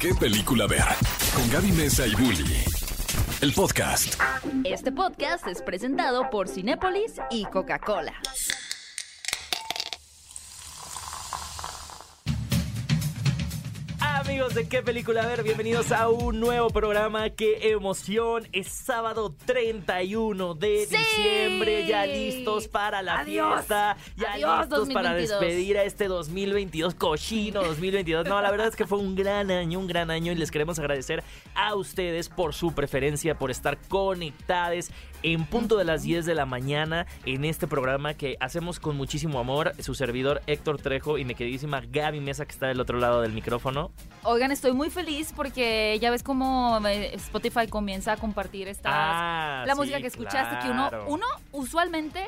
¿Qué película ver? Con Gaby Mesa y Bully. El podcast. Este podcast es presentado por Cinépolis y Coca-Cola. Amigos de qué película ver, bienvenidos a un nuevo programa. Qué emoción. Es sábado 31 de ¡Sí! diciembre, ya listos para la Adiós. fiesta, ya Adiós, listos para 2022. despedir a este 2022 cochino 2022. No, la verdad es que fue un gran año, un gran año y les queremos agradecer a ustedes por su preferencia, por estar conectados en punto de las 10 de la mañana en este programa que hacemos con muchísimo amor. Su servidor Héctor Trejo y mi queridísima Gaby Mesa que está del otro lado del micrófono. Oigan, estoy muy feliz porque ya ves cómo eh, Spotify comienza a compartir estas, Ah, la sí, música que escuchaste, que uno, uno usualmente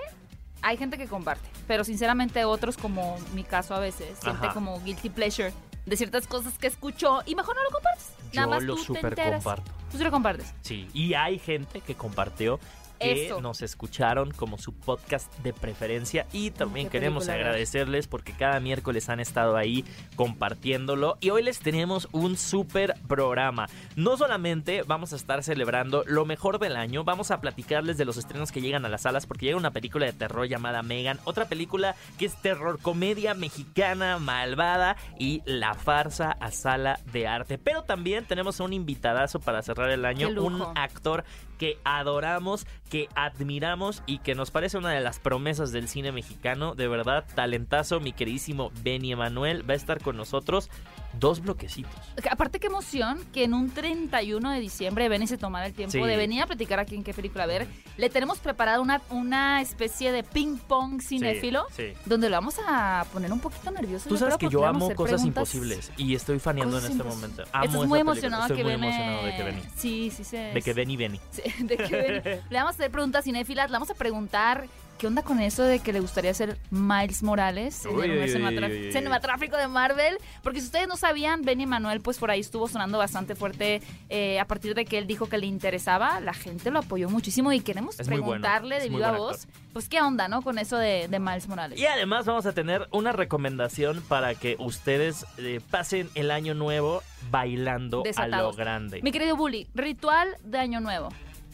hay gente que comparte, pero sinceramente otros como mi caso a veces siente Ajá. como guilty pleasure de ciertas cosas que escuchó y mejor no lo compartes. Yo Nada más lo tú te super enteras. comparto. Tú sí lo compartes. Sí, y hay gente que compartió que Eso. nos escucharon como su podcast de preferencia y también queremos agradecerles porque cada miércoles han estado ahí compartiéndolo y hoy les tenemos un super programa. No solamente vamos a estar celebrando lo mejor del año, vamos a platicarles de los estrenos que llegan a las salas porque llega una película de terror llamada Megan, otra película que es terror comedia mexicana malvada y la farsa a sala de arte. Pero también tenemos a un invitadazo para cerrar el año, un actor que adoramos, que admiramos y que nos parece una de las promesas del cine mexicano. De verdad, talentazo, mi queridísimo Benny Emanuel va a estar con nosotros dos bloquecitos. Que Aparte, qué emoción que en un 31 de diciembre Benny se tomara el tiempo Sí. de venir a platicar aquí en qué película ver. Le tenemos preparada una, una especie de ping-pong cinéfilo Sí, sí. donde lo vamos a poner un poquito nervioso. Tú sabes creo, que yo a amo cosas imposibles y estoy faneando en este momento. Amo Estás muy emocionado Estoy que muy emocionado de que Benny. Sí, sí, sí. De que Benny. Sí, de que Benny- Le vamos a hacer preguntas cinéfilas, le vamos a preguntar qué onda con eso de que le gustaría ser Miles Morales en el uy, uy, cinematográfico de Marvel. Porque si ustedes no sabían, Benny Manuel, pues por ahí estuvo sonando bastante fuerte eh, a partir de que él dijo que le interesaba. La gente lo apoyó muchísimo y queremos Es bueno, preguntarle es de viva voz, pues qué onda, ¿no? Con eso de, de Miles Morales. Y además vamos a tener una recomendación para que ustedes eh, pasen el año nuevo bailando a lo grande. Mi querido Bully, ritual de Año Nuevo.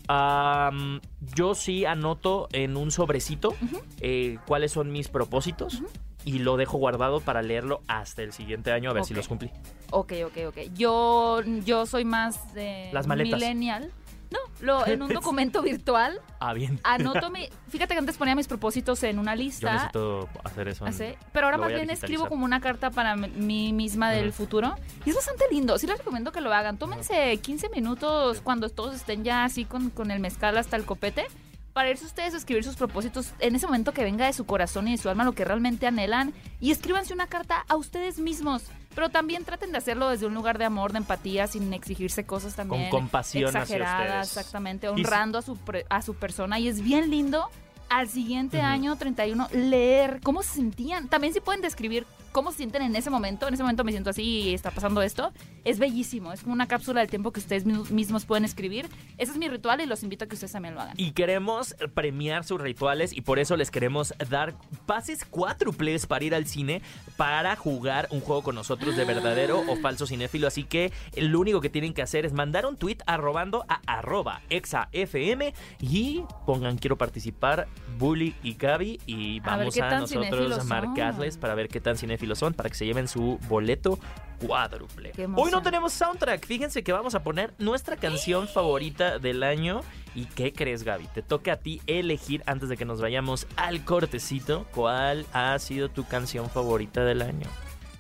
Yo sí anoto en un sobrecito eh, cuáles son mis propósitos y lo dejo guardado para leerlo hasta el siguiente año a ver si los cumplí. Ok, ok, ok. Yo, yo soy más de Las maletas. millennial. No, lo, en un documento virtual Ah, bien. anoto mi... Fíjate que antes ponía mis propósitos en una Yo lista. necesito hacer eso. en- pero ahora más bien escribo como una carta para mí misma del futuro. Y es bastante lindo. Sí les recomiendo que lo hagan. Tómense 15 minutos cuando todos estén ya así con, con el mezcal hasta el copete. Para irse ustedes a escribir sus propósitos en ese momento que venga de su corazón y de su alma lo que realmente anhelan. Y escríbanse una carta a ustedes mismos. Pero también traten de hacerlo desde un lugar de amor, de empatía, sin exigirse cosas también. compasión hacia exageradas, ustedes. exactamente, honrando a su, pre- a su persona. Y es bien lindo al siguiente Ujú. año 31 leer cómo se sentían. También si pueden describir cómo se sienten en ese momento. En ese momento me siento así y está pasando esto. Es bellísimo. Es como una cápsula del tiempo que ustedes mi- mismos pueden escribir. Ese es mi ritual y los invito a que ustedes también lo hagan. Y queremos premiar sus rituales y por eso les queremos dar pases cuádruples para ir al cine para jugar un juego con nosotros de verdadero o falso cinéfilo. Así que lo único que tienen que hacer es mandar un tweet arrobando a arroba exafm y pongan quiero participar Bully y Gaby y vamos a, nosotros a marcarles son. para ver qué tan cinéfilos son para que se lleven su boleto cuádruple. Hoy no tenemos soundtrack. Fíjense que vamos a poner nuestra canción favorita del año. ¿Y qué crees, Gaby? Te toca a ti elegir antes de que nos vayamos al cortecito cuál ha sido tu canción favorita del año.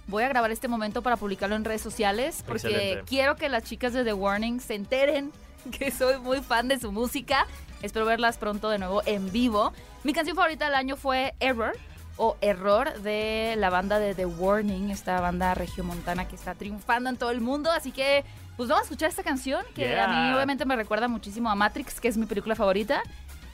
Voy a grabar este momento para publicarlo en redes sociales porque Excelente. quiero que las chicas de The Warning se enteren que soy muy fan de su música. Espero verlas pronto de nuevo en vivo. Mi canción favorita del año fue Error o Error de la banda de The Warning, esta banda regiomontana que está triunfando en todo el mundo. Así que, pues vamos a escuchar esta canción que a mí obviamente me recuerda muchísimo a Matrix, que es mi película favorita.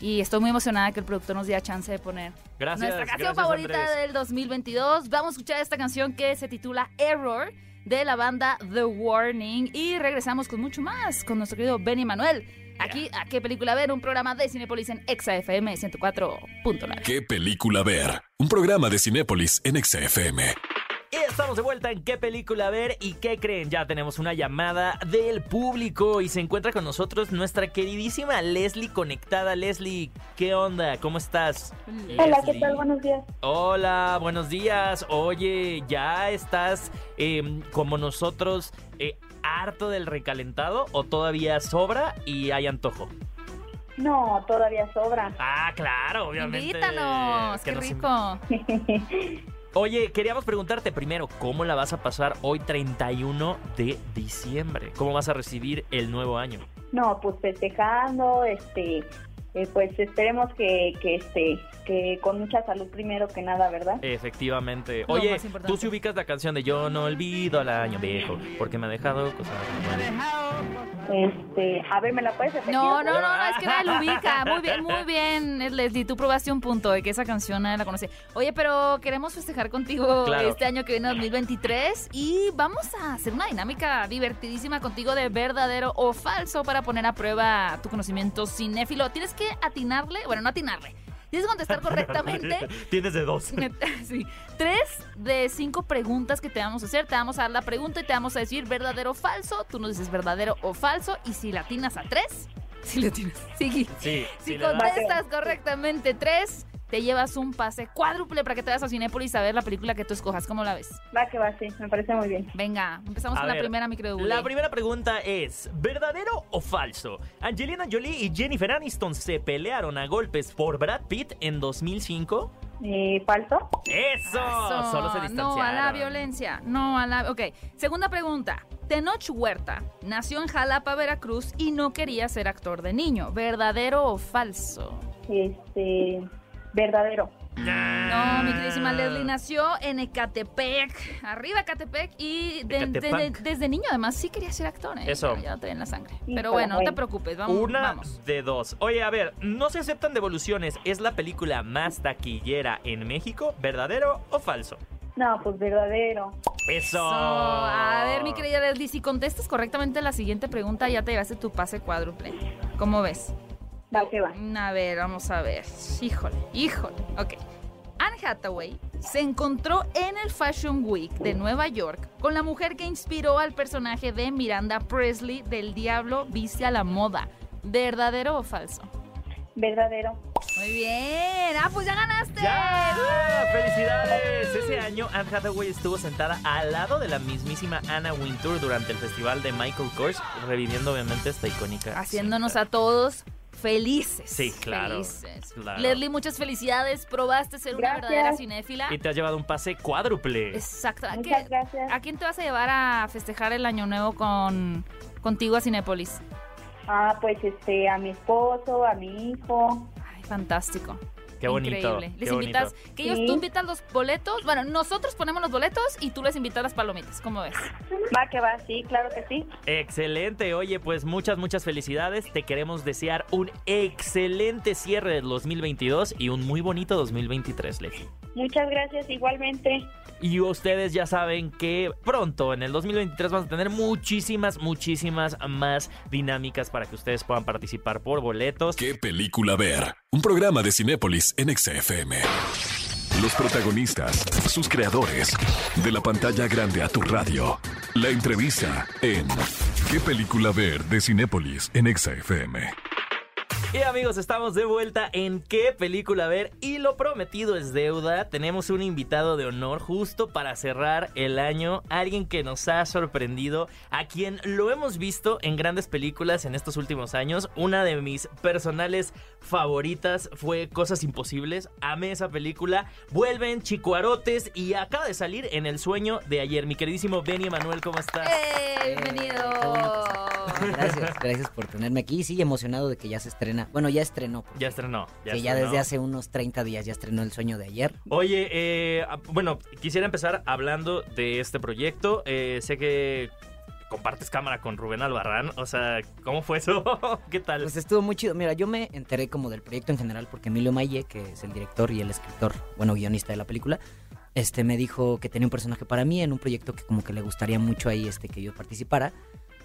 Y estoy muy emocionada que el productor nos diera chance de poner Gracias. nuestra canción gracias, favorita Andrés. del 2022. Vamos a escuchar esta canción que se titula Error de la banda The Warning y regresamos con mucho más con nuestro querido Benny Manuel. Aquí, ¿a qué película ver? Un programa de Cinepolis en Exa FM 104.9. ¿Qué película ver? Un programa de Cinépolis en XFM. Y estamos de vuelta en qué película ver y qué creen. Ya tenemos una llamada del público y se encuentra con nosotros nuestra queridísima Leslie conectada. Leslie, ¿qué onda? ¿Cómo estás? Hola, ¿qué tal? Buenos días. Hola, buenos días. Oye, ¿ya estás eh, como nosotros eh, harto del recalentado o todavía sobra y hay antojo? No, todavía sobra. Ah, claro, obviamente. Invítanos, que qué rico. Oye, queríamos preguntarte primero, ¿cómo la vas a pasar hoy 31 de diciembre? ¿Cómo vas a recibir el nuevo año? no, pues festejando, este, eh, pues esperemos que, que, este, que con mucha salud primero que nada, ¿verdad? Efectivamente. Lo Oye, tú si ubicas la canción de Yo no olvido al año viejo, porque me ha dejado cosas. Este, a ver, ¿me la puedes repetir? No, no, no, no, es que nadie lo ubica. Muy bien, muy bien, Leslie. Tú probaste un punto de que esa canción nadie la conoce. Oye, pero queremos festejar contigo Claro. este año que viene 2023 y vamos a hacer una dinámica divertidísima contigo de verdadero o falso para poner a prueba tu conocimiento cinéfilo. Tienes que atinarle, bueno, no atinarle. Tienes que contestar correctamente Tienes de dos. Sí. Tres de cinco preguntas que te vamos a hacer. Te vamos a dar la pregunta y te vamos a decir verdadero o falso. Tú nos dices verdadero o falso. Y si la atinas a tres, si la atinas. Sí. Sí, Si le contestas correctamente tres, te llevas un pase cuádruple para que te vayas a Cinépolis a ver la película que tú escojas. ¿Cómo la ves? Va que va, sí, me parece muy bien. Venga, empezamos A con la primera, mi querido Uli. La primera pregunta es, ¿verdadero o falso? Angelina Jolie y Jennifer Aniston se pelearon a golpes por Brad Pitt en 2005. Eh, ¿Falso? ¡Eso! Eso, Solo se distanciaron. No a la violencia, no a la... Ok, segunda pregunta. Tenoch Huerta nació en Jalapa, Veracruz y no quería ser actor de niño. ¿Verdadero o falso? Este, verdadero. No, mi queridísima Leslie nació en Ecatepec, arriba Ecatepec y de- de- Ecatepec. de- desde niño además sí quería ser actor. ¿eh? Eso. Ya, traía en la sangre. Sí, Pero bueno, no te preocupes, vamos. Una vamos. de dos. Oye, a ver, no se aceptan devoluciones. ¿Es la película más taquillera en México? ¿Verdadero o falso? No, pues verdadero. Eso. So, a ver, mi querida Leslie, si contestas correctamente la siguiente pregunta, ya te llevaste tu pase cuádruple. ¿Cómo ves? Va que va. A ver, vamos a ver. Híjole, híjole. Ok. Anne Hathaway se encontró en el Fashion Week de Nueva York con la mujer que inspiró al personaje de Miranda Presley del Diablo Viste a la Moda. ¿Verdadero o falso? Verdadero. Muy bien. Ah, pues ya ganaste. ¡Ya! ¡Felicidades! Ese año Anne Hathaway estuvo sentada al lado de la mismísima Anna Wintour durante el festival de Michael Kors, reviviendo obviamente esta icónica. Haciéndonos cinta. a todos felices. Sí, claro, Felices. claro. Leslie, muchas felicidades. Probaste ser una verdadera cinéfila. Y te has llevado un pase cuádruple. Exacto. ¿A Muchas qué- gracias. ¿A quién te vas a llevar a festejar el año nuevo con contigo a Cinépolis? Ah, pues este, a mi esposo, a mi hijo. Ay, fantástico. Qué bonito. Increíble. Les qué invitas, bonito. que ellos Sí. tú invitas los boletos. Bueno, nosotros ponemos los boletos y tú les invitas las palomitas. ¿Cómo ves? Va que va, sí, claro que sí. Excelente, oye, pues muchas, muchas felicidades. Te queremos desear un excelente cierre del 2022 y un muy bonito 2023, Leslie. Muchas gracias igualmente. Y ustedes ya saben que pronto, en el 2023, vamos a tener muchísimas, muchísimas más dinámicas para que ustedes puedan participar por boletos. ¿Qué película ver? Un programa de Cinépolis en XFM. Los protagonistas, sus creadores, de la pantalla grande a tu radio. La entrevista en ¿Qué película ver? de Cinépolis en XFM. Y amigos, estamos de vuelta en qué película ver y lo prometido es deuda. Tenemos un invitado de honor justo para cerrar el año, alguien que nos ha sorprendido, a quien lo hemos visto en grandes películas en estos últimos años. Una de mis personales favoritas fue Cosas Imposibles. Amé esa película. Vuelven Chicuarotes y acaba de salir en El Sueño de ayer. Mi queridísimo Benny Emanuel, ¿cómo estás? ¡Bienvenido! Gracias, gracias por tenerme aquí. Sí, emocionado de que ya se estrena. Bueno, ya estrenó. Ya estrenó. Ya sí, ya desde hace unos 30 días ya estrenó El Sueño de Ayer. Oye, eh, ah, bueno, quisiera empezar hablando de este proyecto. Eh, sé que compartes cámara con Rubén Albarrán. O sea, ¿cómo fue eso? ¿Qué tal? Pues estuvo muy chido. Mira, yo me enteré como del proyecto en general porque Emilio Maye, que es el director y el escritor, bueno, guionista de la película, este me dijo que tenía un personaje para mí en un proyecto que como que le gustaría mucho ahí este que yo participara.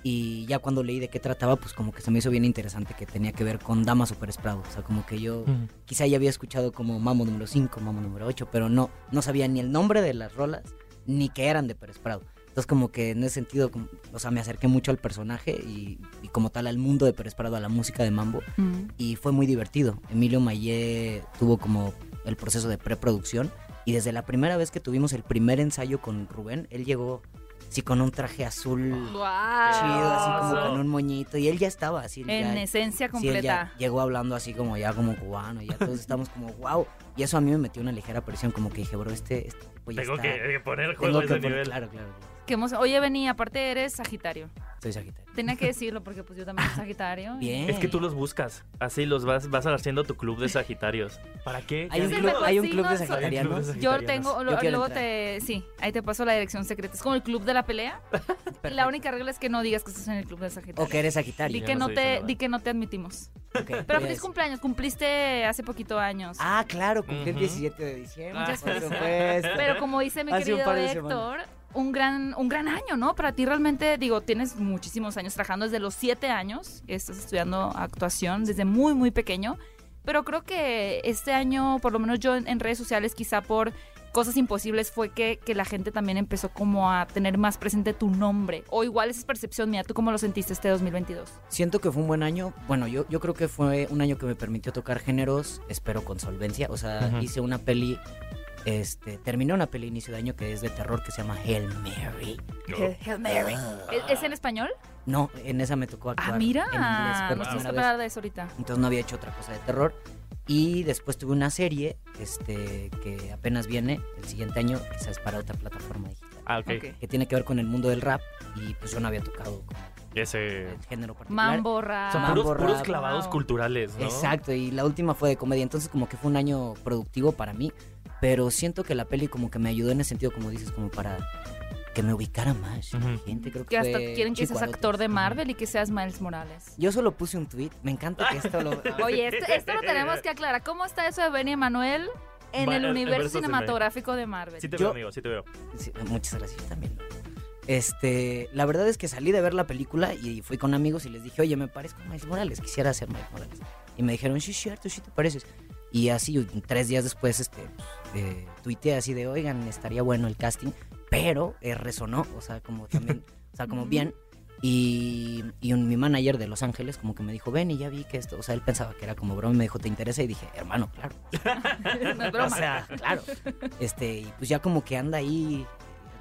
Y ya cuando leí de qué trataba, pues como que se me hizo bien interesante que tenía que ver con Dama Super Sprout. O sea, como que yo Mm. quizá ya había escuchado como Mamo número 5, Mamo número 8, pero no, no sabía ni el nombre de las rolas, ni que eran de Pérez Prado. Entonces como que en ese sentido, como- o sea, me acerqué mucho al personaje y, y como tal al mundo de Pérez Prado, a la música de Mambo Mm. y fue muy divertido. Emilio Mayé tuvo como el proceso de preproducción y desde la primera vez que tuvimos el primer ensayo con Rubén, él llegó sí con un traje azul chido, así como con un moñito y él ya estaba así. En ya- esencia sí, él ya completa. llegó hablando así como ya como cubano y ya todos estamos como wow. Y eso a mí me metió una ligera presión como que dije, bro, este, este tipo ya Tengo está- que, que poner tengo juego a que ese poner- nivel. Claro, claro. claro. Qué. Oye, Beni, aparte eres Sagitario. Soy Sagitario. Tenía que decirlo porque pues yo también soy Sagitario. y- Bien. Es que tú los buscas. Así los vas, vas haciendo tu club de Sagitarios. ¿Para qué? Hay un club, mejor hay un signo club de sagitarianos. Yo tengo, Yo luego entrar. te, sí, ahí te paso la dirección secreta. Es como el club de la pelea. Y la única regla es que no digas que estás en el club de Sagitario. O que eres Sagitario. Di que no te, di que no te admitimos. Pero feliz cumpleaños, cumpliste hace poquito años. Ah, claro, cumplí el Ujú. 17 de diciembre. Muchas supuesto. Pero como dice mi Hace querido Héctor, un gran, un gran año, ¿no? Para ti realmente, digo, tienes muchísimos años trabajando desde los siete años, estás estudiando actuación desde muy, muy pequeño, pero creo que este año, por lo menos yo en, en redes sociales, quizá por cosas imposibles, fue que, que la gente también empezó como a tener más presente tu nombre. O igual esa es percepción mía, ¿tú cómo lo sentiste este 2022? Siento que fue un buen año. Bueno, yo, yo creo que fue un año que me permitió tocar géneros, espero con solvencia. O sea, hice una peli, este, terminé una peli inicio de año que es de terror que se llama Hail Mary. Hail Mary. ¿Es, es en español? No, en esa me tocó actuar Ah, mira. en inglés por primera vez. de eso ahorita. Entonces no había hecho otra cosa de terror. Y después tuve una serie, este, que apenas viene el siguiente año, quizás para otra plataforma digital. Ah, ok. Ok. Que tiene que ver con el mundo del rap y pues yo no había tocado como Ese. el género particular. Mambo, rap. Son Mambo puros, puros rap. clavados Wow. culturales, ¿no? Exacto, y la última fue de comedia, entonces como que fue un año productivo para mí, pero siento que la peli como que me ayudó en ese sentido, como dices, como para que me ubicara más la Ujú. gente, creo que, Que hasta quieren que seas actor de Marvel y que seas Miles Morales. Yo solo puse un tweet, me encanta que esto lo... Oye, esto, esto lo tenemos que aclarar. ¿Cómo está eso de Benny Emanuel en Va- el el universo cinematográfico de Marvel? Sí te Yo- veo, amigo, sí te veo. Sí, muchas gracias yo también. Este, la verdad es que salí de ver la película y fui con amigos y les dije, oye, me parezco a Miles Morales, quisiera ser Miles Morales. Y me dijeron, sí, cierto, sí te pareces. Y así, tres días después, este, pues, eh, tuiteé así de, oigan, estaría bueno el casting, pero eh, resonó, o sea, como también, o sea, como bien. Y, y un- mi manager de Los Ángeles como que me dijo, ven y ya vi que esto, o sea, él pensaba que era como broma y me dijo, ¿te interesa? Y dije, hermano, claro. no es O sea, claro. Este, y pues ya como que anda ahí,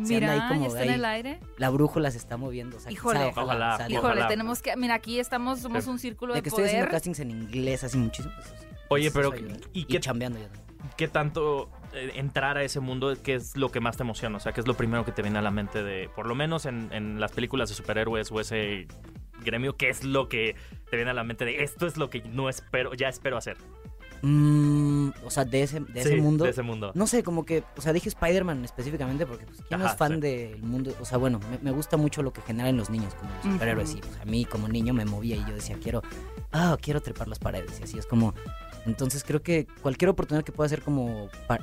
se anda Mira, ahí como está ahí, en el aire. la brújula se está moviendo. O sea, Híjole. Ojalá, Híjole, ojalá. tenemos que. Mira, aquí estamos, somos un círculo de de, que estoy haciendo castings en inglés así muchísimo. sí, Oye, pero. ¿y y, qué- chambeando también. ¿Qué tanto eh, entrar a ese mundo, qué es lo que más te emociona? O sea, ¿qué es lo primero que te viene a la mente de, por lo menos en, en las películas de superhéroes o ese gremio, qué es lo que te viene a la mente de esto es lo que no espero, ya espero hacer? Mm, o sea, de ese, de ese Sí, mundo. De ese mundo. No sé, como que, o sea, dije Spider-Man específicamente porque, pues, ¿quién Ajá, es fan sí. del mundo? O sea, bueno, me, me gusta mucho lo que generan los niños, como los superhéroes. Y pues, a mí, como niño, me movía y yo decía, quiero, ah, quiero trepar las paredes. Y así es como. Entonces, creo que cualquier oportunidad que pueda hacer como. pa-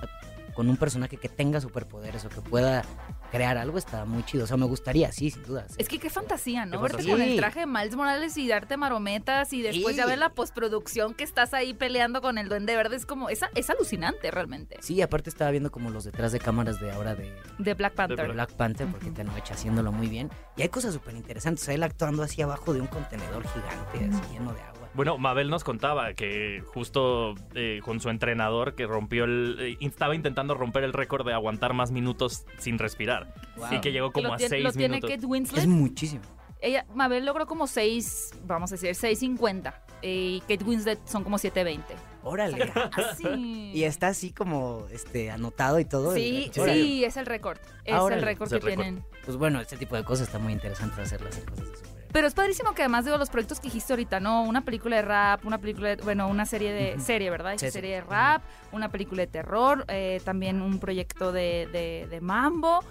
con un personaje que tenga superpoderes o que pueda crear algo está muy chido. O sea, me gustaría, sí, sin duda. Es que qué fantasía, ¿no? Qué Verte fantasía. con el traje de Miles Morales y darte marometas y después ya ver la postproducción que estás ahí peleando con el Duende Verde. Es como, es, es alucinante realmente. Sí, aparte estaba viendo como los detrás de cámaras de ahora de, De Black Panther. de Black Panther, porque Ujú. Tenoch haciéndolo muy bien. Y hay cosas súper interesantes. O sea, él actuando así abajo de un contenedor gigante, así lleno de agua. Bueno, Mabel nos contaba que justo eh, con su entrenador que rompió el... eh, estaba intentando romper el récord de aguantar más minutos sin respirar. Wow. Y que llegó como lo a tiene, seis lo tiene minutos. Kate Winslet. Es muchísimo. Ella, Mabel logró como 6, vamos a decir, 6.50. Y Kate Winslet son como 7.20. Órale. Así. y está así como este anotado y todo. Sí, sí, es el récord. Es Ah, órale. el récord Es el que tienen. Pues bueno, este tipo de cosas está muy interesante hacerlas en cosas de. Pero es padrísimo que además de los proyectos que dijiste ahorita, ¿no? Una película de rap, una película de, bueno, una serie de, serie, ¿verdad? Sí, sí. serie de rap, una película de terror, eh, también un proyecto de, de- de mambo.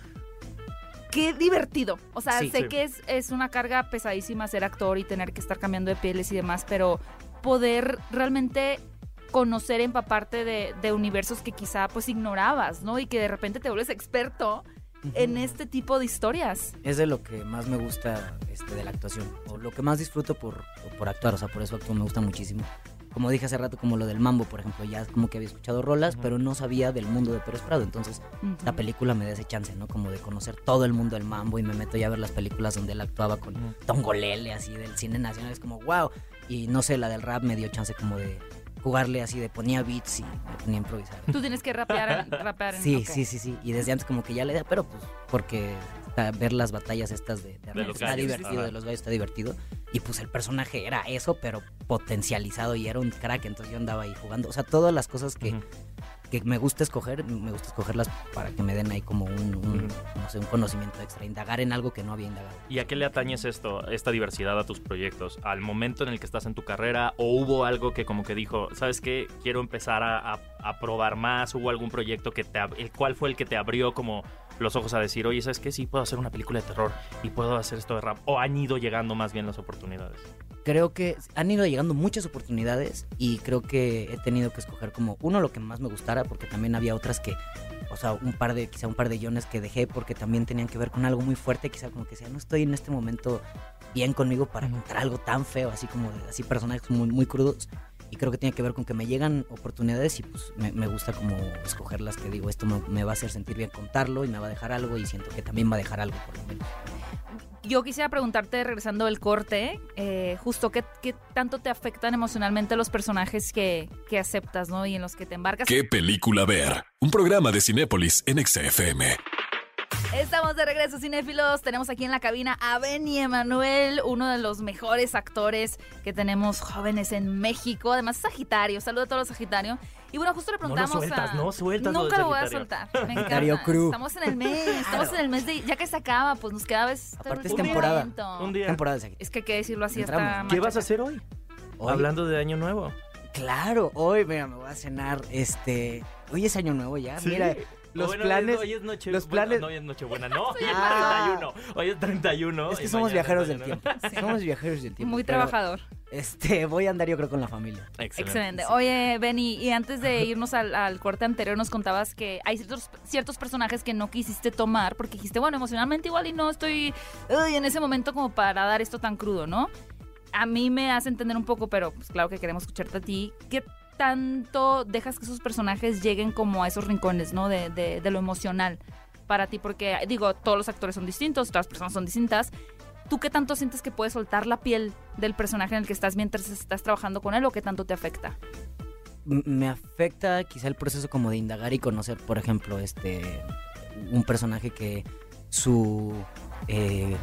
Qué divertido. O sea, Sí. sé Sí. que es, es una carga pesadísima ser actor y tener que estar cambiando de pieles y demás, pero poder realmente conocer, empaparte de, de universos que quizá pues ignorabas, ¿no? Y que de repente te vuelves experto en este tipo de historias. Es de lo que más me gusta este, de la actuación. O lo que más disfruto por, por actuar. O sea, por eso actúo, me gusta muchísimo. como dije hace rato, como lo del mambo, por ejemplo, ya como que había escuchado rolas, pero no sabía del mundo de Pérez Prado. Entonces, la película me da ese chance, ¿no? Como de conocer todo el mundo del mambo y me meto ya a ver las películas donde él actuaba con. Tongolele, así del cine nacional. Es como, wow. Y no sé, la del rap me dio chance como de jugarle así, de ponía beats y me ponía a improvisar. Tú tienes que rapear, en- rapear en- Sí, ok. sí, sí, sí. Y desde antes como que ya le da, pero pues porque ver las batallas estas de, de los está gallos, divertido, ajá. de los gallos está divertido. Y pues el personaje era eso, pero potencializado y era un crack, entonces yo andaba ahí jugando. O sea, todas las cosas que. Que me gusta escoger, me gusta escogerlas para que me den ahí como un, no sé, un conocimiento extra, indagar en algo que no había indagado. ¿Y a qué le atañes esto, esta diversidad a tus proyectos? ¿Al momento en el que estás en tu carrera? ¿O hubo algo que como que dijo, ¿sabes qué? Quiero empezar a, a- a probar más. ¿Hubo algún proyecto que te... el cuál fue el que te abrió como los ojos a decir, oye, ¿sabes qué? Sí, puedo hacer una película de terror y puedo hacer esto de rap. ¿O han ido llegando más bien las oportunidades? Creo que han ido llegando muchas oportunidades y creo que he tenido que escoger como uno lo que más me gustara porque también había otras que o sea un par de quizá un par de guiones que dejé porque también tenían que ver con algo muy fuerte quizá como que sea no estoy en este momento bien conmigo para contar algo tan feo así como de, así personajes muy muy crudos y creo que tiene que ver con que me llegan oportunidades y pues me, me gusta como escoger las que digo esto me, me va a hacer sentir bien contarlo y me va a dejar algo y siento que también va a dejar algo por lo menos Yo quisiera preguntarte, regresando del corte, eh, justo qué, qué tanto te afectan emocionalmente los personajes que, que aceptas, ¿no? Y en los que te embarcas. ¿Qué película ver? Un programa de Cinépolis en XFM. Estamos de regreso, cinéfilos. Tenemos aquí en la cabina a Benny Emanuel, uno de los mejores actores que tenemos jóvenes en México. Además, es Sagitario. Saludos a todos los Sagitario. Y bueno, justo le No lo preguntamos sueltas, a... no sueltas Nunca lo voy a soltar. Me encanta. Crew. Estamos en el mes. Estamos en el mes de... Ya que se acaba, pues nos queda... Vez, Aparte es temporada. momento. Un día. temporada de Sagitario. Es que hay que decirlo así. Está ¿Qué vas a hacer hoy? Hoy- Hablando de Año Nuevo. Claro, hoy, mira, me voy a cenar, este... Hoy es año nuevo ya, mira, los Bueno, planes... Hoy es noche, los bueno, planes- no, hoy es Nochebuena, no. Hoy es Ah. 31. Hoy es 31. Es que somos mañana viajeros del tiempo. Somos viajeros del tiempo. Muy pero, trabajador. Este, voy a andar yo creo con la familia. Excelente. Excelente. Oye, Benny, y antes de irnos al, al corte anterior, nos contabas que hay ciertos, ciertos personajes que no quisiste tomar porque dijiste, bueno, emocionalmente igual y no estoy uy, en ese momento como para dar esto tan crudo, ¿no? A mí me hace entender un poco, pero pues claro que queremos escucharte a ti. ¿Qué tanto dejas que esos personajes lleguen como a esos rincones, ¿no? De, de- lo emocional para ti, porque digo, todos los actores son distintos, todas las personas son distintas. ¿Tú qué tanto sientes que puedes soltar la piel del personaje en el que estás mientras estás trabajando con él o qué tanto te afecta? Me afecta quizá el proceso como de indagar y conocer, por ejemplo, este un personaje que su eh,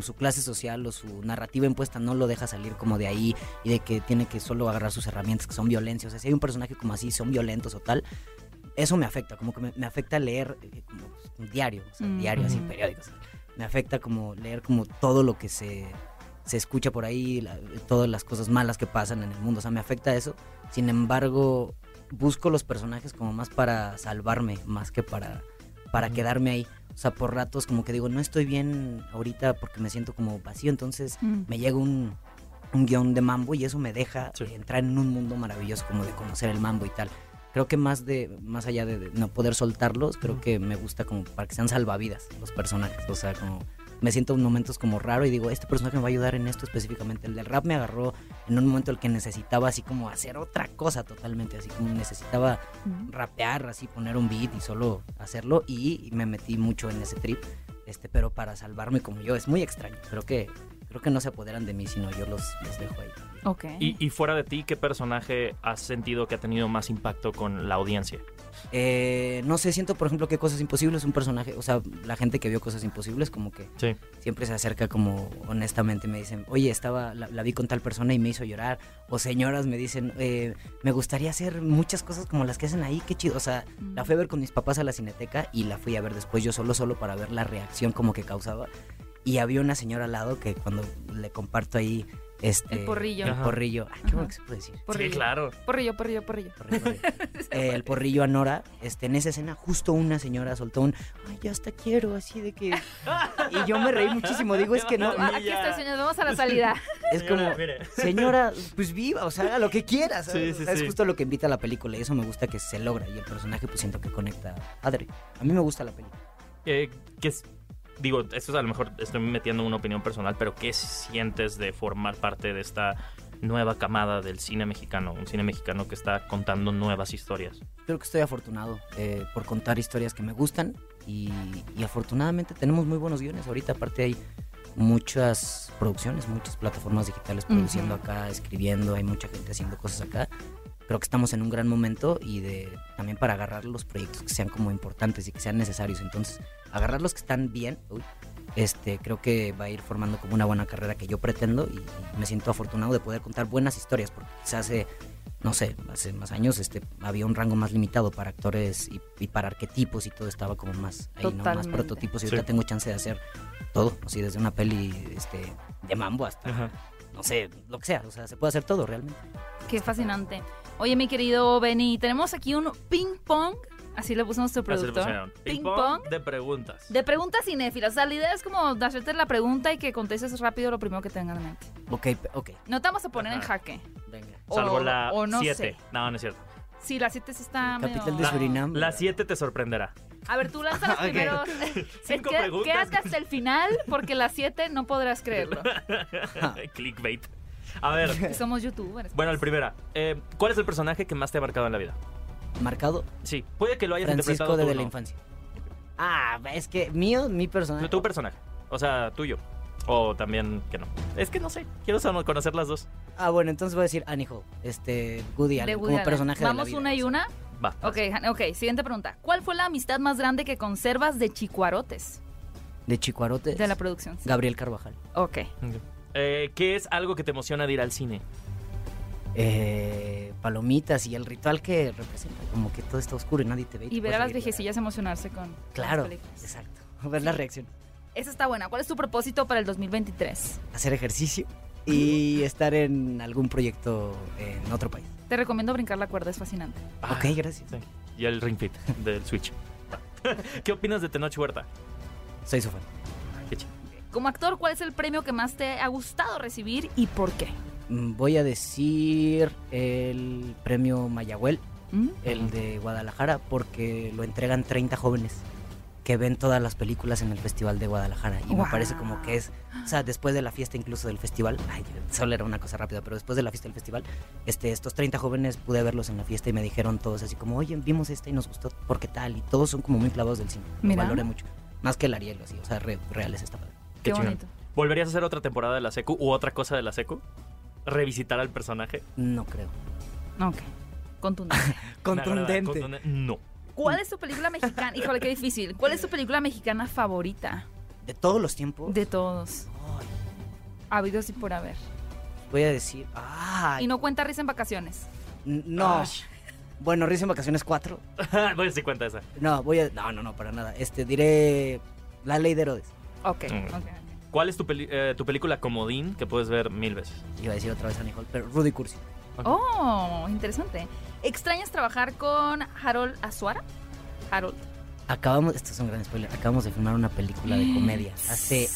su clase social o su narrativa impuesta no lo deja salir como de ahí y de que tiene que solo agarrar sus herramientas que son violencia. O sea, si hay un personaje como así, son violentos o tal, eso me afecta, como que me, me afecta leer eh, como un diario, o sea, Mm. diario así, periódicos. Me afecta como leer como todo lo que se, se escucha por ahí, la- todas las cosas malas que pasan en el mundo, o sea, me afecta eso. Sin embargo, busco los personajes como más para salvarme, más que para, para quedarme ahí. O sea, por ratos como que digo, no estoy bien ahorita porque me siento como vacío, entonces Mm. me llega un, un guion de mambo y eso me deja Sí. entrar en un mundo maravilloso como de conocer el mambo y tal. Creo que más de más allá de, de no poder soltarlos, creo que me gusta como para que sean salvavidas los personajes. O sea, como me siento en momentos como raro y digo, este personaje me va a ayudar en esto específicamente. El del rap me agarró en un momento en el que necesitaba así como hacer otra cosa totalmente, así como necesitaba rapear, así poner un beat y solo hacerlo y me metí mucho en ese trip, este, pero para salvarme como yo es muy extraño. Creo que creo que no se apoderan de mí, sino yo los, los dejo ahí. Ok. Y, y fuera de ti, ¿qué personaje has sentido que ha tenido más impacto con la audiencia? Eh, no sé, siento por ejemplo que Cosas Imposibles es un personaje, o sea, la gente que vio Cosas Imposibles como que Sí. siempre se acerca como honestamente me dicen, oye, estaba, la, la vi con tal persona y me hizo llorar. O señoras me dicen, eh, me gustaría hacer muchas cosas como las que hacen ahí, qué chido. O sea, Mm. la fui a ver con mis papás a la cineteca y la fui a ver después yo solo, solo para ver la reacción como que causaba. Y había una señora al lado que cuando le comparto ahí este El porrillo. el Ajá. porrillo, ay, qué Ajá. bueno que se puede decir. Porrillo. Sí, claro. Porrillo, porrillo, porrillo. Porrillo, porrillo. Eh, el porrillo a Nora, este, en esa escena justo una señora soltó un, ay, ya hasta quiero, así de que... Y yo me reí muchísimo, digo, es que no, Ah, Aquí está, señores, vamos a la salida. es como, Señora, señora, pues viva, o sea, haga lo que quiera, ¿sabes? Sí, sí, O sea, sí. Es justo lo que invita a la película y eso me gusta que se logra y el personaje pues siento que conecta padre. A mí me gusta la película. Eh, ¿qué es- digo, esto es a lo mejor estoy metiendo una opinión personal, pero ¿qué sientes de formar parte de esta nueva camada del cine mexicano, un cine mexicano que está contando nuevas historias. Creo que estoy afortunado eh, por contar historias que me gustan y, y afortunadamente tenemos muy buenos guiones. Ahorita aparte hay muchas producciones, muchas plataformas digitales produciendo acá, escribiendo, hay mucha gente haciendo cosas acá. Creo que estamos en un gran momento y de también para agarrar los proyectos que sean como importantes y que sean necesarios. Entonces, agarrar los que están bien, uy, este, creo que va a ir formando como una buena carrera que yo pretendo y, y me siento afortunado de poder contar buenas historias porque quizás hace, no sé, hace más años este, había un rango más limitado para actores y, y para arquetipos y todo estaba como más ahí, ¿no? Más Totalmente. prototipos y Sí. ahorita tengo chance de hacer todo, así desde una peli este, de mambo hasta, no sé, lo que sea, o sea, se puede hacer todo realmente. Qué fascinante. Oye, mi querido Benny, tenemos aquí un ping pong, así le puso nuestro productor. Ping Ping pong pong de preguntas. de preguntas cinéfilas. O sea, la idea es como de hacerte la pregunta y que contestes rápido lo primero que tengas en mente. Ok, ok, No te vamos a poner en jaque. venga. Salvo la o no 7. sé. No, no es cierto. Sí, la 7 sí está Capital medio... de Surinam. La 7 te sorprenderá. A ver, tú lanza los primeros. Cinco Qué- preguntas. Quédate hasta el final porque la 7 no podrás creerlo. Clickbait. A ver, somos youtubers. bueno, el primera. Eh, ¿Cuál es el personaje que más te ha marcado en la vida? Marcado Sí, puede que lo hayas Francisco interpretado desde tú, la ¿no? infancia. Ah, es que mío, mi personaje. Tu personaje. O sea, tuyo. O también que no. Es que no sé. Quiero conocer las dos. Ah, bueno, entonces voy a decir Hall, este Woody Allen, como Allen. personaje Vamos de la vida. una y una. Va. Ok, ok, siguiente pregunta. ¿Cuál fue la amistad más grande que conservas de Chicuarotes? De Chicuarotes. De la producción. Gabriel Carvajal. Ok. Eh, ¿Qué es algo que te emociona de ir al cine? Eh, palomitas y el ritual que representa, como que todo está oscuro y nadie te ve. Y te ver a las viejecillas emocionarse con Claro, las exacto. Ver la reacción. Esa está buena. ¿Cuál es tu propósito para el 2023? Hacer ejercicio y estar en algún proyecto en otro país. Te recomiendo brincar la cuerda, es fascinante. Ah, ok, gracias. sí. Y el Ring Fit del Switch. ¿Qué opinas de Tenoch Huerta? Soy su fan. Como actor, ¿cuál es el premio que más te ha gustado recibir y por qué? Mm, Voy a decir el premio Mayagüel, ¿Mm? el de Guadalajara, porque lo entregan 30 jóvenes que ven todas las películas en el Festival de Guadalajara. Y me parece como que es, o sea, después de la fiesta incluso del festival, ay, solo era una cosa rápida, pero después de la fiesta del festival, este, estos 30 jóvenes pude verlos en la fiesta y me dijeron todos así como, oye, vimos esta y nos gustó, porque tal, y todos son como muy clavados del cine. Lo Mira. valoré mucho. Más que el Ariel, así, o sea, re- reales está padre. Qué bonito. ¿Volverías a hacer otra temporada de la secu u otra cosa de la secu? ¿Revisitar al personaje? No creo. Ok. Contundente. Contundente. Contundente. No. ¿Cuál es tu película mexicana? Híjole, qué difícil. ¿Cuál es tu película mexicana favorita? De todos los tiempos. De todos. Ay, Habidos y por haber. voy a decir, ay, Y no cuenta risa en vacaciones. no. Ay. Bueno, Risa en Vacaciones 4. Voy a decir cuenta esa. No, voy a. No, no, no, para nada. Este, diré. La ley de Herodes. Ok, Mm. ok. ¿Cuál es tu, peli- eh, tu película comodín que puedes ver mil veces? Iba a decir otra vez a Nicole, pero Rudy Cursi. Oh, interesante. ¿Extrañas trabajar con Harold Azuara? Harold. Acabamos. Esto es un gran spoiler. Acabamos de filmar una película de comedia. Hace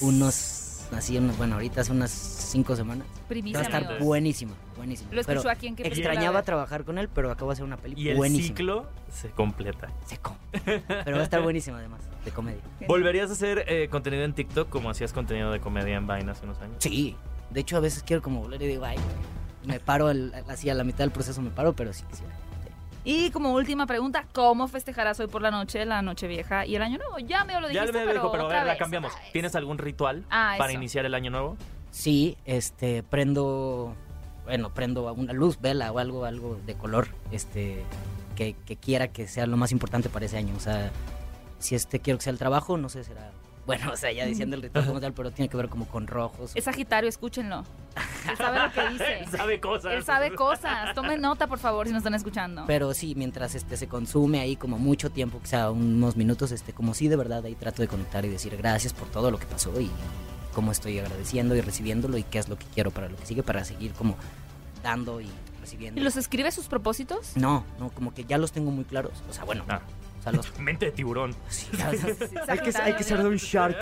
unos. Así, unos, bueno, ahorita hace unas cinco semanas. Va Primicia, a estar amigos. buenísima, buenísima. Lo escuchó Pero aquí en que película extrañaba trabajar con él, pero acabo de hacer una Y película el buenísima. ciclo se completa. Seco. Pero va a estar buenísima además, de comedia. ¿Volverías a hacer eh, contenido en TikTok como hacías contenido de comedia en Vine hace unos años? Sí. De hecho, a veces quiero como volver y digo, ay, me paro al- así a la mitad del proceso, me paro, pero sí quisiera. Y como última pregunta, ¿cómo festejarás hoy por la noche, la noche vieja y el año nuevo? Ya me lo dijiste, ya me pero, dijo, pero a otra ver, la vez, cambiamos. otra vez. ¿Tienes algún ritual Ah, para eso. iniciar el año nuevo? Sí, este, prendo, bueno, prendo una luz, vela o algo, algo de color, este, que, que quiera que sea lo más importante para ese año. O sea, si este quiero que sea el trabajo, no sé, será, bueno, o sea, ya diciendo el ritual como tal, pero tiene que ver como con rojos. Es Sagitario, escúchenlo. Él sabe lo que dice. Sabe cosas. Él sabe cosas. Tomen nota, por favor, si nos están escuchando. Pero sí, mientras este se consume ahí como mucho tiempo, sea unos minutos, este, como sí de verdad ahí trato de conectar y decir gracias por todo lo que pasó y cómo estoy agradeciendo y recibiéndolo y qué es lo que quiero para lo que sigue, para seguir como dando y recibiendo. ¿Y los escribe sus propósitos? No, no, como que ya los tengo muy claros. O sea, bueno, Ah. O sea, los... Mente de tiburón. sí, o sea, hay, que, hay que ser de un shark.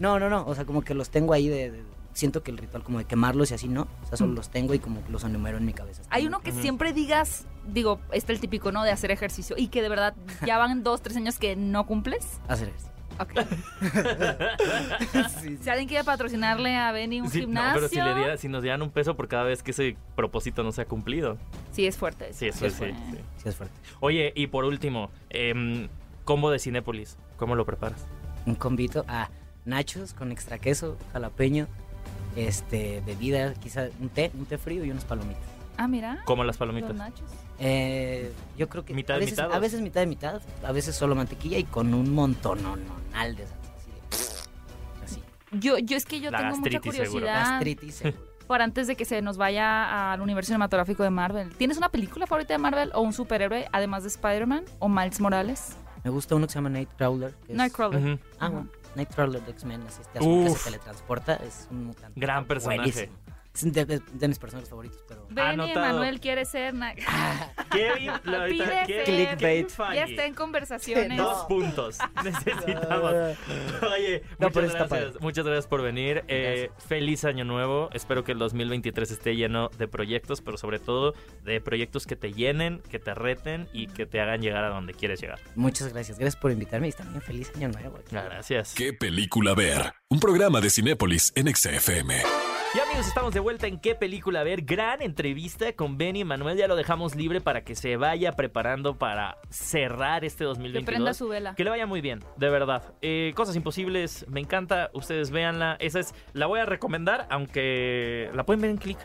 No, no, no, o sea, como que los tengo ahí de... de- siento que el ritual como de quemarlos y así, ¿no? O sea, solo Mm. los tengo y como que los enumero en mi cabeza. Hay uno que siempre digas, digo, este el típico, ¿no? De hacer ejercicio y que de verdad ya van dos, tres años que no cumples. Hacer esto. Ok. Sí, sí. Si alguien quiere patrocinarle a Benny un Sí, no, gimnasio. pero si, le diera- si nos dieran un peso por cada vez que ese propósito no se ha cumplido. Sí, es fuerte. Sí, es fuerte. sí. Sí, es fuerte. Oye, y por último, em, combo de Cinépolis. ¿Cómo lo preparas? Un convito a nachos con extra queso, jalapeño, este, bebida, quizá un té, un té frío y unas palomitas. Ah, mira. Como las Los palomitas. nachos. Eh, yo creo que ¿Mitad a de veces, mitad a veces mitad de mitad, a veces solo mantequilla y con un montón de salsa, así de- así. Yo, yo es que yo La tengo mucha curiosidad por antes de que se nos vaya al universo cinematográfico de Marvel. ¿Tienes una película favorita de Marvel o un superhéroe además de Spider-Man o Miles Morales? Me gusta uno que se llama Nightcrawler. Nightcrawler. Ujú. Ah, Ajá. bueno, Nightcrawler de X-Men, es este azul que se teletransporta, es un mutante. Gran personaje. Buenísimo. Es de, de- de mis personajes favoritos, pero... Benny. Emanuel quiere ser... na- Kevin, la- ahorita, Pide Kevin- ser- Kevin Ya está en conversaciones. Dos puntos. Necesitamos. Oye, No, gracias, muchas gracias por venir. Eh, feliz año nuevo. Espero que el 2023 esté lleno de proyectos, pero sobre todo de proyectos que te llenen, que te reten y que te hagan llegar a donde quieres llegar. Muchas gracias, gracias por invitarme y también feliz año nuevo. Gracias. ¿Qué película ver? Un programa de Cinépolis en XFM. Y amigos, estamos de vuelta en qué película ver. Gran entrevista con Benny Manuel. Ya lo dejamos libre para que se vaya preparando para cerrar este Que 2022. prenda su vela. Que le vaya muy bien, de verdad. Eh, Cosas imposibles, me encanta. Ustedes véanla. Esa es, la voy a recomendar, aunque la pueden ver en clic.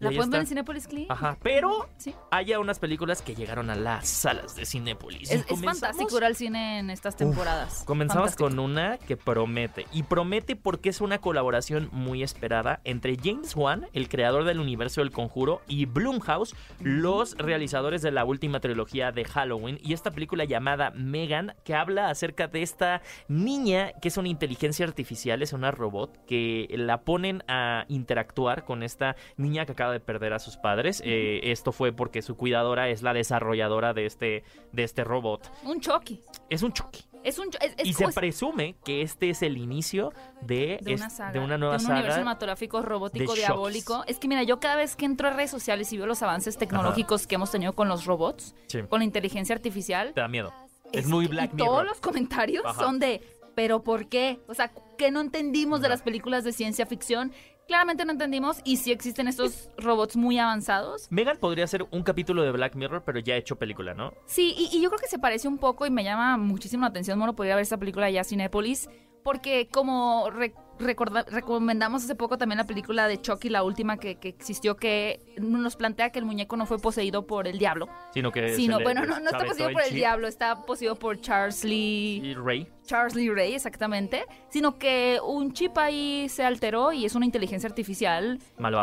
¿La pueden ver en está. Cinepolis Click? Ajá, pero Sí. haya unas películas que llegaron a las salas de Cinépolis. Es, fantástico ir al cine en estas temporadas. Comenzamos Fantástico. con una que promete. Y promete porque es una colaboración muy esperada entre James Wan, el creador del universo del conjuro, y Blumhouse, los realizadores de la última trilogía de Halloween. Y esta película llamada Megan, que habla acerca de esta niña que es una inteligencia artificial, es una robot, que la ponen a interactuar con esta niña que acaba de perder a sus padres. Eh, esto fue porque su cuidadora es la desarrolladora de este, de este robot. Un Chucky. Es un Chucky. Es un... Es, es- Y se es- presume que este es el inicio de, de una es- saga, de una nueva un universo cinematográfico robótico diabólico. Shocks. Es que mira, yo cada vez que entro a redes sociales y veo los avances tecnológicos que hemos tenido con los robots, Sí. con la inteligencia artificial, Te da miedo. Es, muy Black y Mirror. todos los comentarios Ajá. son de, ¿pero por qué? O sea, ¿qué no entendimos de las películas de ciencia ficción? Claramente no entendimos y sí existen estos robots muy avanzados. Megan podría ser un capítulo de Black Mirror, pero ya hecho película, ¿no? Sí, y, y yo creo que se parece un poco y me llama muchísimo la atención, Mono, poder ver esta película ya Cinépolis, porque como re- recorda- recomendamos hace poco también la película de Chucky, la última que, que existió, que nos plantea que el muñeco no fue poseído por el diablo, Sino que. sino, le bueno, no, no está poseído por el chip. diablo, está poseído por Charles Lee, Y Ray. Charles Lee Ray, exactamente, sino que un chip ahí se alteró y es una inteligencia artificial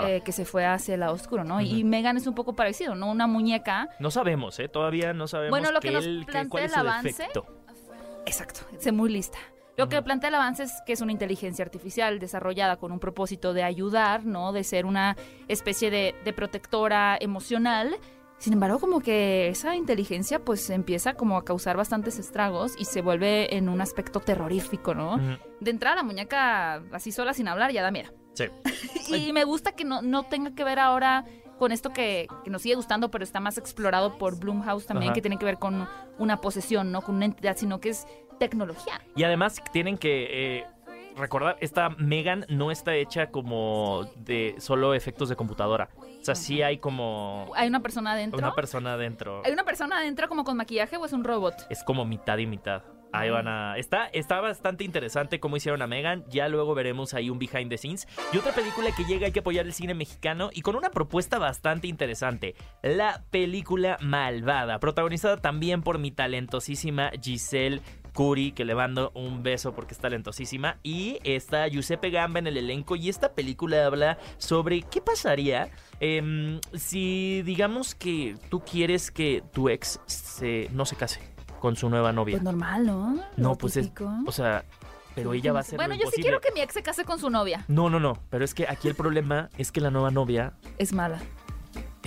eh, que se fue hacia el lado oscuro, ¿no? Y Megan es un poco parecido, ¿no? Una muñeca No sabemos, ¿eh? Todavía no sabemos. Bueno, lo que nos el- plantea cuál es el su avance- defecto. Exacto, sé muy lista. Lo que plantea el avance es que es una inteligencia artificial desarrollada con un propósito de ayudar, ¿no? De ser una especie de, de protectora emocional. Sin embargo, como que esa inteligencia pues empieza como a causar bastantes estragos y se vuelve en un aspecto terrorífico, ¿no? Ujú. De entrada la muñeca así sola sin hablar ya da miedo. Sí. Y me gusta que no, no tenga que ver ahora con esto que, que nos sigue gustando, pero está más explorado por Blumhouse también, Ajá. que tiene que ver con una posesión, no con una entidad, sino que es tecnología. Y además tienen que eh, recordar, esta Megan no está hecha como de solo efectos de computadora. O sea, sí hay como Hay una persona adentro. una persona adentro. ¿Hay una persona adentro como con maquillaje o es un robot? Es como mitad y mitad. Ahí van a. Está, está bastante interesante cómo hicieron a Megan. Ya luego veremos ahí un behind the scenes. Y otra película que llega, hay que apoyar el cine mexicano. Y con una propuesta bastante interesante. La película Malvada. Protagonizada también por mi talentosísima Giselle Curi, que le mando un beso porque es talentosísima. Y está Giuseppe Gamba en el elenco. Y esta película habla sobre qué pasaría em, si, digamos que tú quieres que tu ex se, no se case con su nueva novia. Pues normal, ¿no? No, Lo pues es. O sea, pero ella va a hacer Bueno, lo yo sí quiero que mi ex se case con su novia. No, no, no. Pero es que aquí el problema es que la nueva novia Es mala,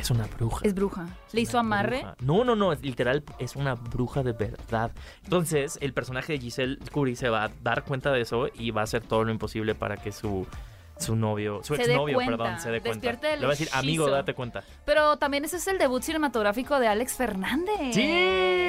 es una bruja. es bruja. Le hizo amarre. bruja. No, no, no. es literal es una bruja de verdad. Entonces, el personaje de Giselle Curry se va a dar cuenta de eso y va a hacer todo lo imposible para que su. Su novio, su Se exnovio, cuenta, perdón, se dé cuenta. Le va a decir, amigo, hechizo". date cuenta. Pero también ese es el debut cinematográfico de Alex Fernández. Sí,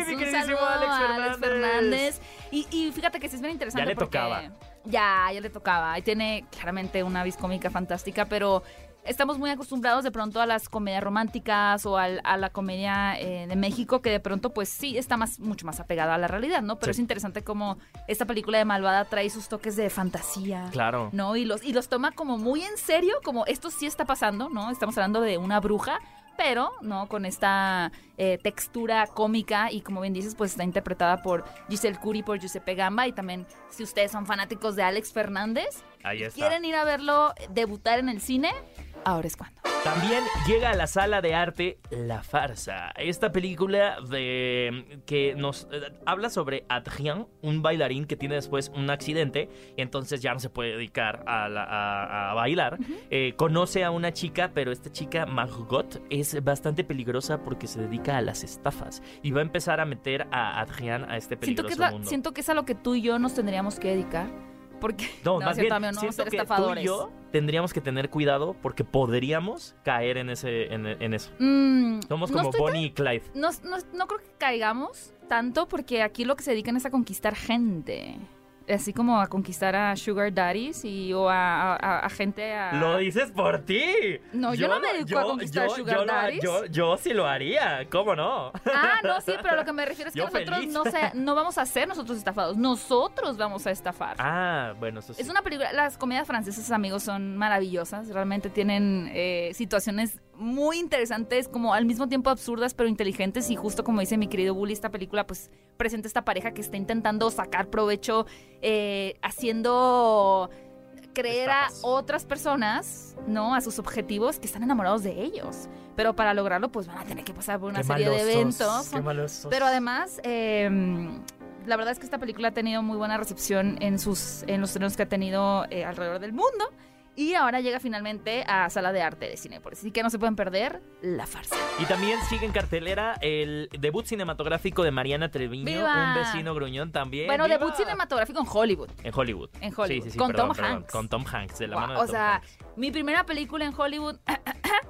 mi queridísimo Alex a Fernández. Y, y fíjate que sí es bien interesante Ya le porque tocaba. Ya, ya le tocaba. Y tiene claramente una vis cómica fantástica, pero estamos muy acostumbrados de pronto a las comedias románticas o al- a la comedia eh, de México, que de pronto pues sí está más mucho más apegada a la realidad, ¿no? Pero Sí. es interesante cómo esta película de Malvada trae sus toques de fantasía. Claro. ¿no? Y los, y los toma como muy en serio, como esto sí está pasando, ¿no? Estamos hablando de una bruja, pero, ¿no? Con esta eh, textura cómica y como bien dices, pues está interpretada por Giselle Curi, por Giuseppe Gamba y también, si ustedes son fanáticos de Alex Fernández, Ahí está. quieren ir a verlo debutar en el cine, ahora es cuando. También llega a la sala de arte La Farsa, esta película de que nos eh, habla sobre Adrien, un bailarín que tiene después un accidente y entonces ya no se puede dedicar a, la- a- a bailar. Eh, conoce a una chica, pero esta chica Margot es bastante peligrosa porque se dedica a las estafas y va a empezar a meter a Adrien a este Siento peligroso que, es la- mundo. siento que es a lo que tú y yo nos tendríamos que dedicar. Porque No, no, más bien, no siento que tú y yo tendríamos que tener cuidado porque podríamos caer en ese en, en eso. Mm, Somos como Bonnie y Clyde. No, no, no creo que caigamos tanto porque aquí lo que se dedican es a conquistar gente. Así como a conquistar a sugar daddies y, o a, a- a gente a... Lo dices por ti. No, yo no me dedico a conquistar sugar yo lo- daddies. yo, yo sí lo haría, ¿cómo no? Ah, no, sí, pero lo que me refiero es que Yo nosotros feliz. no, se- no vamos a ser nosotros estafados. Nosotros vamos a estafar. Ah, bueno, eso sí. Es una película, las comedias francesas, amigos, son maravillosas. Realmente tienen eh, situaciones muy interesantes, como al mismo tiempo absurdas, pero inteligentes. Y justo como dice mi querido Bully, esta película pues presenta esta pareja que está intentando sacar provecho, eh, haciendo creer Estafas. a otras personas, ¿no? A sus objetivos que están enamorados de ellos. Pero para lograrlo, pues van a tener que pasar por una Qué serie de eventos. Qué malosos. Pero además, eh, la verdad es que esta película ha tenido muy buena recepción en sus en los estrenos que ha tenido eh, alrededor del mundo. Y ahora llega finalmente a Sala de Arte de Cinépolis. Así que no se pueden perder La Farsa. Y también sigue en cartelera el debut cinematográfico de Mariana Treviño, ¡Viva! un vecino gruñón también. bueno, ¡Viva! debut cinematográfico en Hollywood. En Hollywood. En Hollywood. Sí, sí, sí, Con perdón, Tom perdón, Hanks. Con Tom Hanks, de la Wow, mano de o Tom sea, Hanks. mi primera película en Hollywood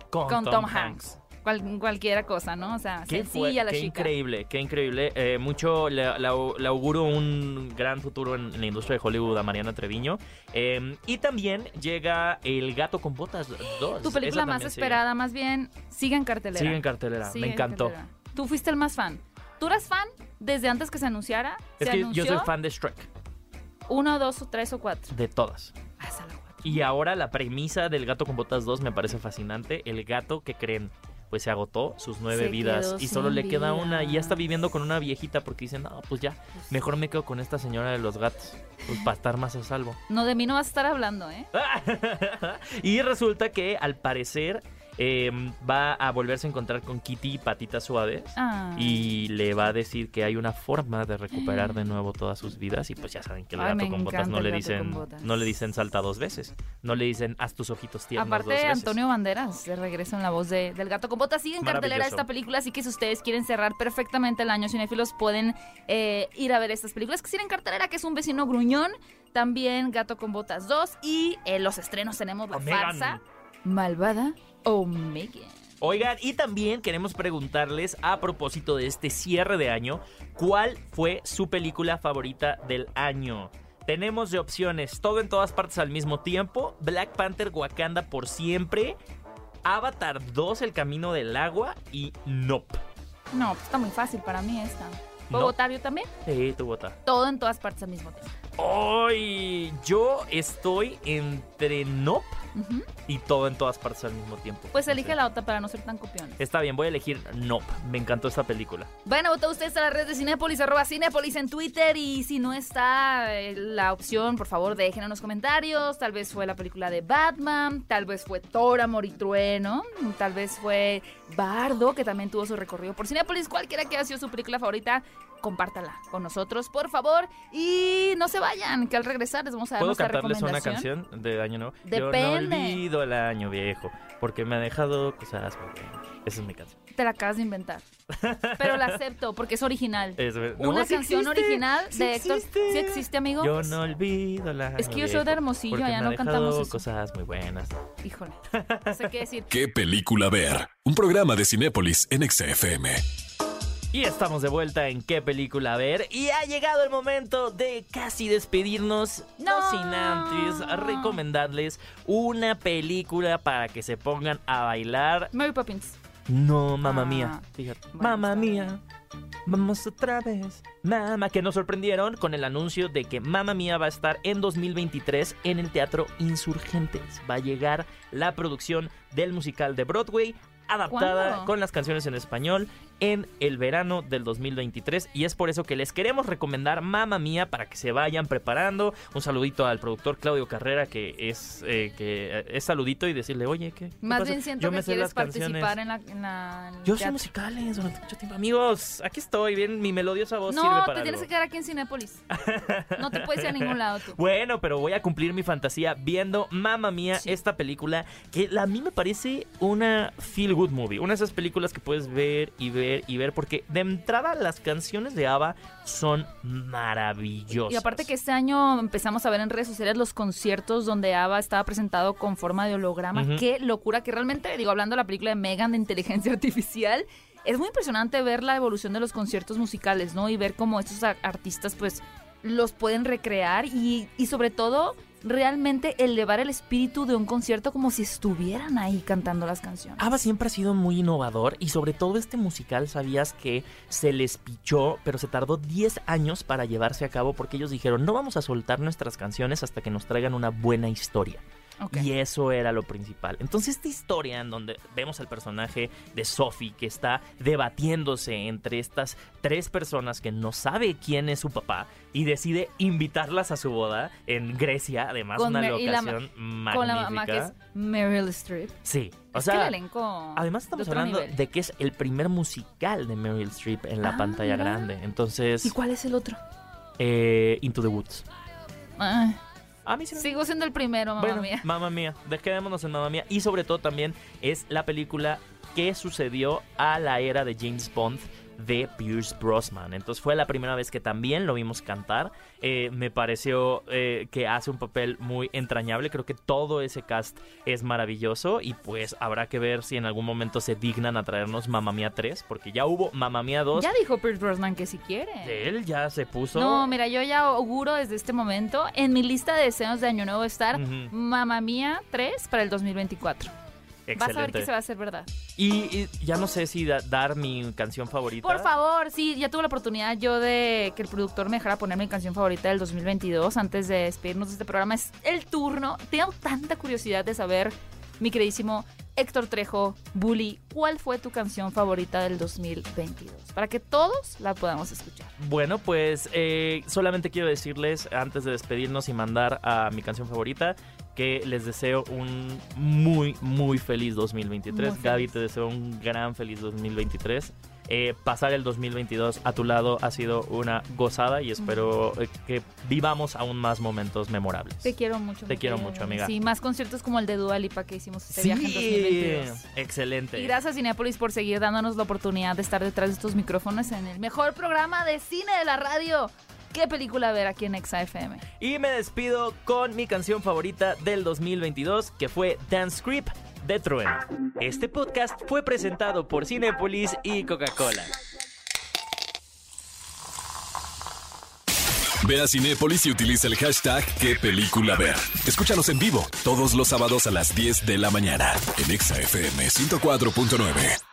con, Tom, Hanks. Cual- cualquiera cosa, ¿no? O sea, Qué, fue- sencilla la qué chica. increíble, qué increíble. Eh, mucho le, le auguro un gran futuro en, en la industria de Hollywood a Mariana Treviño. Eh, y también llega El Gato con Botas 2. Tu película más sigue. esperada, más bien, sigue en cartelera. Sigue en cartelera, Sigue me en encantó. cartelera. Tú fuiste el más fan. ¿Tú eras fan desde antes que se anunciara? Es ¿Se que anunció? yo soy fan de Shrek, Uno, dos, o tres o cuatro. de todas. Ah, la cuatro. Y ahora la premisa del Gato con Botas 2 me parece fascinante. El gato que creen, pues se agotó sus nueve Se vidas y solo le queda una y ya está viviendo con una viejita porque dicen, no, pues ya, mejor me quedo con esta señora de los gatos, pues para estar más a salvo. No, de mí no vas a estar hablando, ¿eh? y resulta que al parecer eh, va a volverse a encontrar con Kitty y Patitas Suaves. Ah. Y le va a decir que hay una forma de recuperar de nuevo todas sus vidas y pues ya saben que el Ay, gato con botas no le dicen no le dicen salta dos veces, no le dicen haz tus ojitos tiernos dos Aparte, veces. Antonio Banderas de regreso en la voz de, del gato con botas. Sigue en cartelera esta película, así que si ustedes quieren cerrar perfectamente el año cinéfilos, pueden eh, ir a ver estas películas que siguen en cartelera, que es Un vecino gruñón, también Gato con botas 2 y en los estrenos tenemos La Omegan. farsa, Malvada o Megan. Oigan, y también queremos preguntarles a propósito de este cierre de año, ¿cuál fue su película favorita del año? Tenemos de opciones todo en todas partes al mismo tiempo, Black Panther Wakanda por siempre, Avatar 2 El Camino del Agua y Nope. No, pues está muy fácil para mí esta. No. ¿Puedo votar yo también? Sí, tu vota. Todo en todas partes al mismo tiempo. Hoy yo estoy entre Nope Y todo en todas partes al mismo tiempo. Pues No elige sé. la otra para no ser tan copión. Está bien, voy a elegir Nope. Me encantó esta película. Bueno, vota ustedes a las redes de Cinépolis, arroba Cinépolis en Twitter. Y si no está eh, la opción, por favor, dejen en los comentarios. Tal vez fue la película de Batman, tal vez fue Thor, Amor y Trueno, tal vez fue Bardo, que también tuvo su recorrido por Cinépolis. Cualquiera que haya sido su película favorita, compártala con nosotros, por favor. Y no se vayan, que al regresar les vamos a dar ¿Puedo cantarles una canción de Año Nuevo? Yo Depende. no olvido el año viejo, porque me ha dejado cosas muy buenas. Esa es mi canción. Te la acabas de inventar. Pero la acepto porque es original. Es- no, Una sí canción existe, original sí de Héctor. existe. ¿Sí existe, amigo? Yo no olvido año Es que yo soy de Hermosillo, allá me no cantamos eso. cosas muy buenas. Híjole. No sé qué decir. ¿Qué película ver? Un programa de Cinépolis en XFM. Y estamos de vuelta en qué película ver. Y ha llegado el momento de casi despedirnos. No, No. sin antes recomendarles una película para que se pongan a bailar. Mary Poppins. No, mamá Ah, mía. Fíjate. bueno, mamá mía. Vamos otra vez. Mamá, que nos sorprendieron con el anuncio de que Mamá Mía va a estar en 2023 en el Teatro Insurgentes. Va a llegar la producción del musical de Broadway adaptada ¿Cuándo? con las canciones en español en el verano del 2023 y es por eso que les queremos recomendar Mamma Mía para que se vayan preparando. Un saludito al productor Claudio Carrera que es eh, que eh, es saludito y decirle, "Oye, ¿qué? Más bien siento Yo que me quieres las canciones". participar en la... En la en el Yo soy musicales durante mucho tiempo. Amigos, aquí estoy, bien, mi melodiosa voz sirve No, para te tienes que quedar aquí en Cinépolis. No te puedes ir a ningún lado tú. Bueno, pero voy a cumplir mi fantasía viendo Mamma Mía, Sí. esta película que a mí me parece una feel good movie. Una de esas películas que puedes ver y ver y ver porque de entrada las canciones de ABBA son maravillosas. Y aparte que este año empezamos a ver en redes sociales los conciertos donde Ava estaba presentado con forma de holograma. Qué locura, que realmente, digo, hablando de la película de Megan de inteligencia artificial, es muy impresionante ver la evolución de los conciertos musicales, ¿no? Y ver cómo estos artistas, pues, los pueden recrear y, y sobre todo, realmente elevar el espíritu de un concierto como si estuvieran ahí cantando las canciones. ABBA siempre ha sido muy innovador y sobre todo este musical sabías que se les pichó, pero se tardó 10 años para llevarse a cabo porque ellos dijeron no vamos a soltar nuestras canciones hasta que nos traigan una buena historia. Y eso era lo principal. Entonces esta historia en donde vemos al personaje de Sophie que está debatiéndose entre estas tres personas que no sabe quién es su papá y decide invitarlas a su boda en Grecia, además Con una Mer- y la locación magnífica. Con la mamá que es Meryl Streep. Sí, o es que sea, el elenco Además estamos de hablando nivel. de que es el primer musical de Meryl Streep en la Ah, pantalla mira. grande. Entonces, ¿Y cuál es el otro? eh, Into the Woods. Ay, A mí sí me- sigo siendo el primero, mamá bueno, mía. Mamma Mía. Quedémonos en Mamma Mía. Y sobre todo también es la película que sucedió a la era de James Bond de Pierce Brosnan. Entonces fue la primera vez que también lo vimos cantar. Eh, me pareció eh, que hace un papel muy entrañable. Creo que todo ese cast es maravilloso. Y pues habrá que ver si en algún momento se dignan a traernos Mamma Mía 3. Porque ya hubo Mamma Mía 2. Ya dijo Pierce Brosnan que si quiere. Él ya se puso. No, mira, yo ya auguro desde este momento en mi lista de deseos de Año Nuevo estar Ujú. Mamma Mía 3 para el 2024. Vas a ver Excelente. que se va a hacer verdad. Y, y ya no sé si da- dar mi canción favorita. Por favor, sí, ya tuve la oportunidad yo de que el productor me dejara poner mi canción favorita del 2022 antes de despedirnos de este programa. Es el turno. Tengo tanta curiosidad de saber, mi queridísimo Héctor Trejo, Bully, ¿cuál fue tu canción favorita del 2022? Para que todos la podamos escuchar. Bueno, pues eh, solamente quiero decirles, antes de despedirnos y mandar a mi canción favorita, que les deseo un muy, muy feliz 2023. Muy feliz. Gaby, te deseo un gran feliz 2023. Eh, pasar el 2022 a tu lado ha sido una gozada y espero eh, que vivamos aún más momentos memorables. Te quiero mucho. Te quiero mucho, amiga. Sí, más conciertos como el de Dua Lipa que hicimos este Sí, viaje en 2022. excelente. Y gracias Cinepolis por seguir dándonos la oportunidad de estar detrás de estos micrófonos en el mejor programa de cine de la radio. ¿Qué película ver aquí en Exa FM? Y me despido con mi canción favorita del 2022, que fue Dance Creep de Trueno. Este podcast fue presentado por Cinepolis y Coca-Cola. Ve a Cinépolis y utiliza el hashtag qué película ver. Escúchanos en vivo todos los sábados a las 10 de la mañana en Exa FM 104.9.